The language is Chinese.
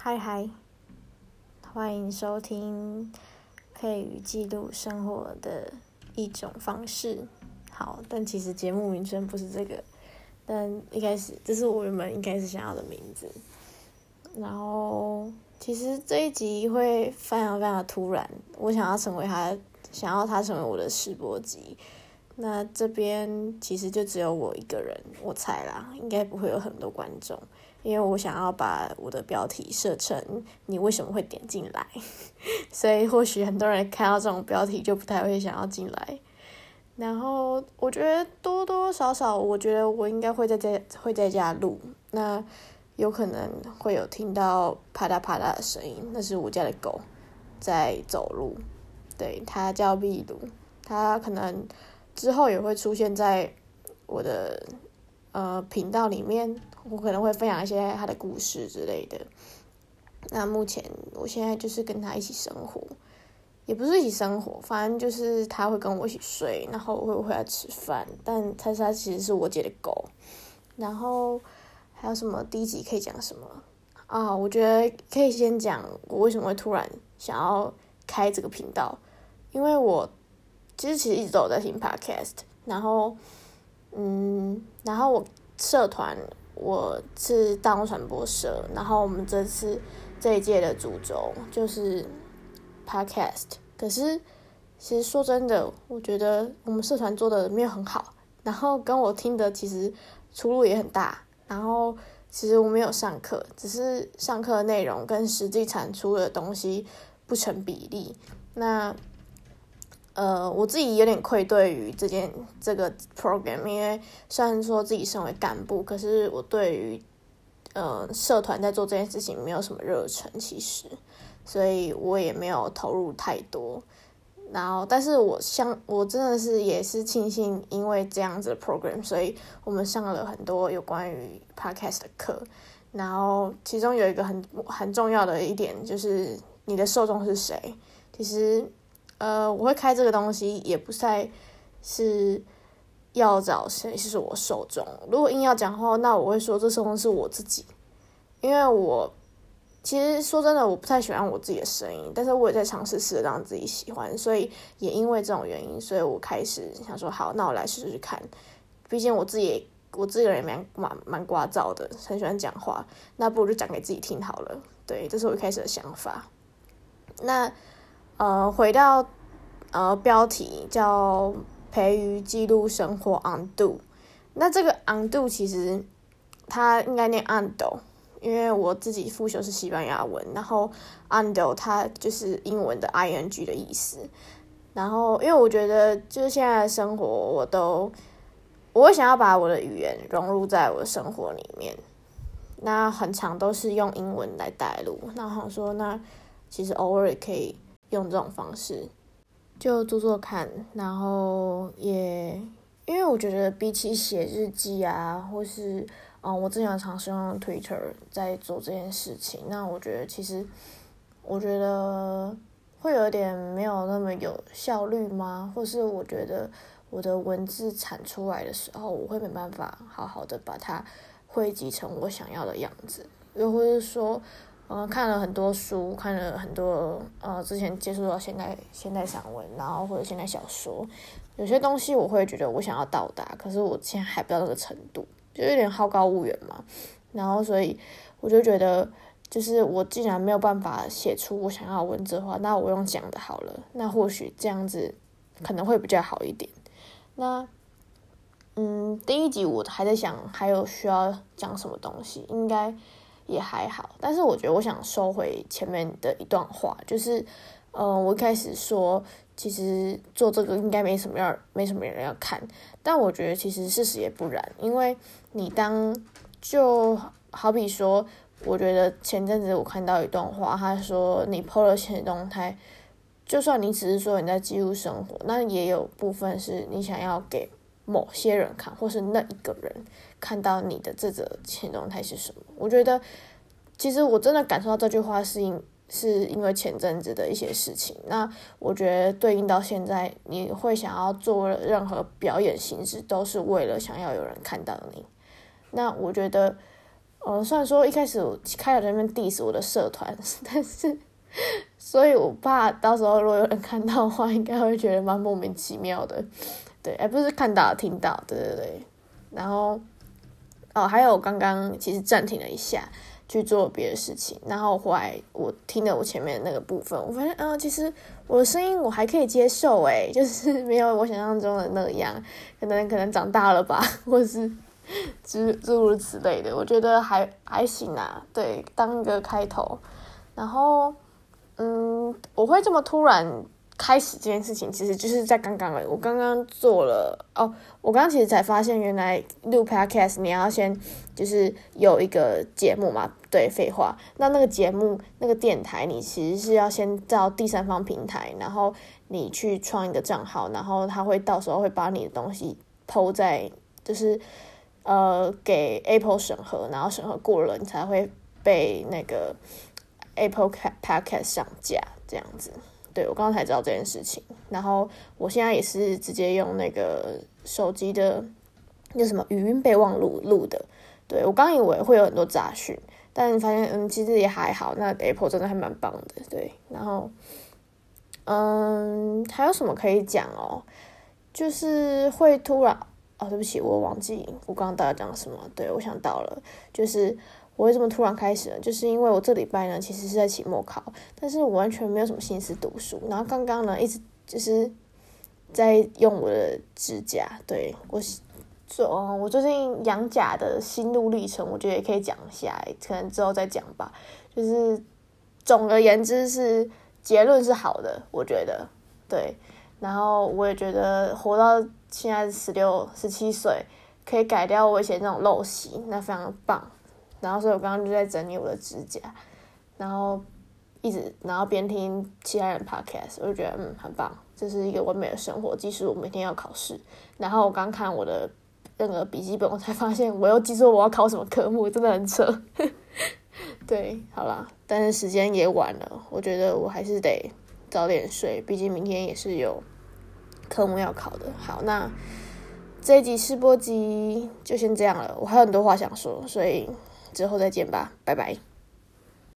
嗨嗨，欢迎收听可以与记录生活的一种方式。好，但其实节目名称不是这个，但一开始这是我原本应该是想要的名字。然后，其实这一集会非常非常突然，我想要成为他，想要他成为我的试播集。那这边其实就只有我一个人，我猜啦，应该不会有很多观众，因为我想要把我的标题设成“你为什么会点进来”，所以或许很多人看到这种标题就不太会想要进来。然后我觉得多多少少，我觉得我应该会在在会在家录，那有可能会有听到啪嗒啪嗒的声音，那是我家的狗在走路，对，它叫秘鲁，它可能。之后也会出现在我的呃频道里面，我可能会分享一些他的故事之类的。那目前我现在就是跟他一起生活，也不是一起生活，反正就是他会跟我一起睡，然后我会回来吃饭。但他他其实是我姐的狗。然后还有什么第一集可以讲什么啊？我觉得可以先讲我为什么会突然想要开这个频道，因为我。其实其实一直都在听 podcast，然后，嗯，然后我社团我是大众传播社，然后我们这次这一届的主轴就是 podcast。可是其实说真的，我觉得我们社团做的没有很好，然后跟我听的其实出入也很大。然后其实我没有上课，只是上课的内容跟实际产出的东西不成比例。那呃，我自己有点愧对于这件这个 program，因为虽然说自己身为干部，可是我对于呃社团在做这件事情没有什么热忱，其实，所以我也没有投入太多。然后，但是我相我真的是也是庆幸，因为这样子的 program，所以我们上了很多有关于 podcast 的课。然后，其中有一个很很重要的一点就是你的受众是谁，其实。呃，我会开这个东西，也不太是要找谁是我受众。如果硬要讲话，那我会说这受众是我自己，因为我其实说真的，我不太喜欢我自己的声音，但是我也在尝试试着让自己喜欢，所以也因为这种原因，所以我开始想说，好，那我来试试看。毕竟我自己，我自己人蛮蛮蛮聒噪的，很喜欢讲话，那不如就讲给自己听好了。对，这是我一开始的想法。那。呃，回到呃标题叫培育记录生活 undo，那这个 undo 其实它应该念 undo，因为我自己复修是西班牙文，然后 undo 它就是英文的 ing 的意思。然后因为我觉得就是现在的生活，我都我想要把我的语言融入在我的生活里面，那很长都是用英文来带路。那好说，那其实偶尔也可以。用这种方式就做做看，然后也因为我觉得比起写日记啊，或是嗯，我之前尝试用 Twitter 在做这件事情，那我觉得其实我觉得会有点没有那么有效率吗？或是我觉得我的文字产出来的时候，我会没办法好好的把它汇集成我想要的样子，又或者说。嗯，看了很多书，看了很多呃，之前接触到现代现代散文，然后或者现代小说，有些东西我会觉得我想要到达，可是我现在还不到那个程度，就有点好高骛远嘛。然后所以我就觉得，就是我既然没有办法写出我想要的文字的话，那我用讲的好了，那或许这样子可能会比较好一点。那嗯，第一集我还在想还有需要讲什么东西，应该。也还好，但是我觉得我想收回前面的一段话，就是，呃，我一开始说其实做这个应该没什么要，没什么人要看，但我觉得其实事实也不然，因为你当就好比说，我觉得前阵子我看到一段话，他说你 PO 了现实动态，就算你只是说你在记录生活，那也有部分是你想要给某些人看，或是那一个人。看到你的这则前动态是什么？我觉得，其实我真的感受到这句话是因是因为前阵子的一些事情。那我觉得对应到现在，你会想要做任何表演形式，都是为了想要有人看到你。那我觉得，呃，虽然说一开始我开了那边 diss 我的社团，但是，所以我怕到时候如果有人看到的话，应该会觉得蛮莫名其妙的。对，而不是看到听到，对对对。然后，哦，还有刚刚其实暂停了一下。去做别的事情，然后后来我听了我前面那个部分，我发现，嗯，其实我的声音我还可以接受，诶，就是没有我想象中的那样，可能可能长大了吧，或是诸诸如此类的，我觉得还还行啊，对，当一个开头，然后，嗯，我会这么突然。开始这件事情其实就是在刚刚我刚刚做了哦，我刚刚其实才发现，原来录 podcast 你要先就是有一个节目嘛，对，废话。那那个节目那个电台，你其实是要先到第三方平台，然后你去创一个账号，然后他会到时候会把你的东西抛在，就是呃给 Apple 审核，然后审核过了，你才会被那个 Apple podcast 上架这样子。对，我刚刚才知道这件事情，然后我现在也是直接用那个手机的那什么语音备忘录录的。对我刚以为会有很多杂讯，但发现嗯，其实也还好。那 Apple 真的还蛮棒的，对。然后嗯，还有什么可以讲哦？就是会突然哦，对不起，我忘记我刚刚到底讲什么。对我想到了，就是。我为什么突然开始呢？就是因为我这礼拜呢，其实是在期末考，但是我完全没有什么心思读书。然后刚刚呢，一直就是在用我的指甲。对我做，我最近养甲的心路历程，我觉得也可以讲一下，可能之后再讲吧。就是总而言之，是结论是好的，我觉得对。然后我也觉得活到现在十六、十七岁，可以改掉我以前那种陋习，那非常棒。然后，所以我刚刚就在整理我的指甲，然后一直，然后边听其他人 podcast，我就觉得嗯很棒，这是一个完美的生活。即使我每天要考试，然后我刚看我的那个笔记本，我才发现我又记错我要考什么科目，真的很扯。对，好啦，但是时间也晚了，我觉得我还是得早点睡，毕竟明天也是有科目要考的。好，那这一集试播集就先这样了，我还有很多话想说，所以。之后再见吧，拜拜。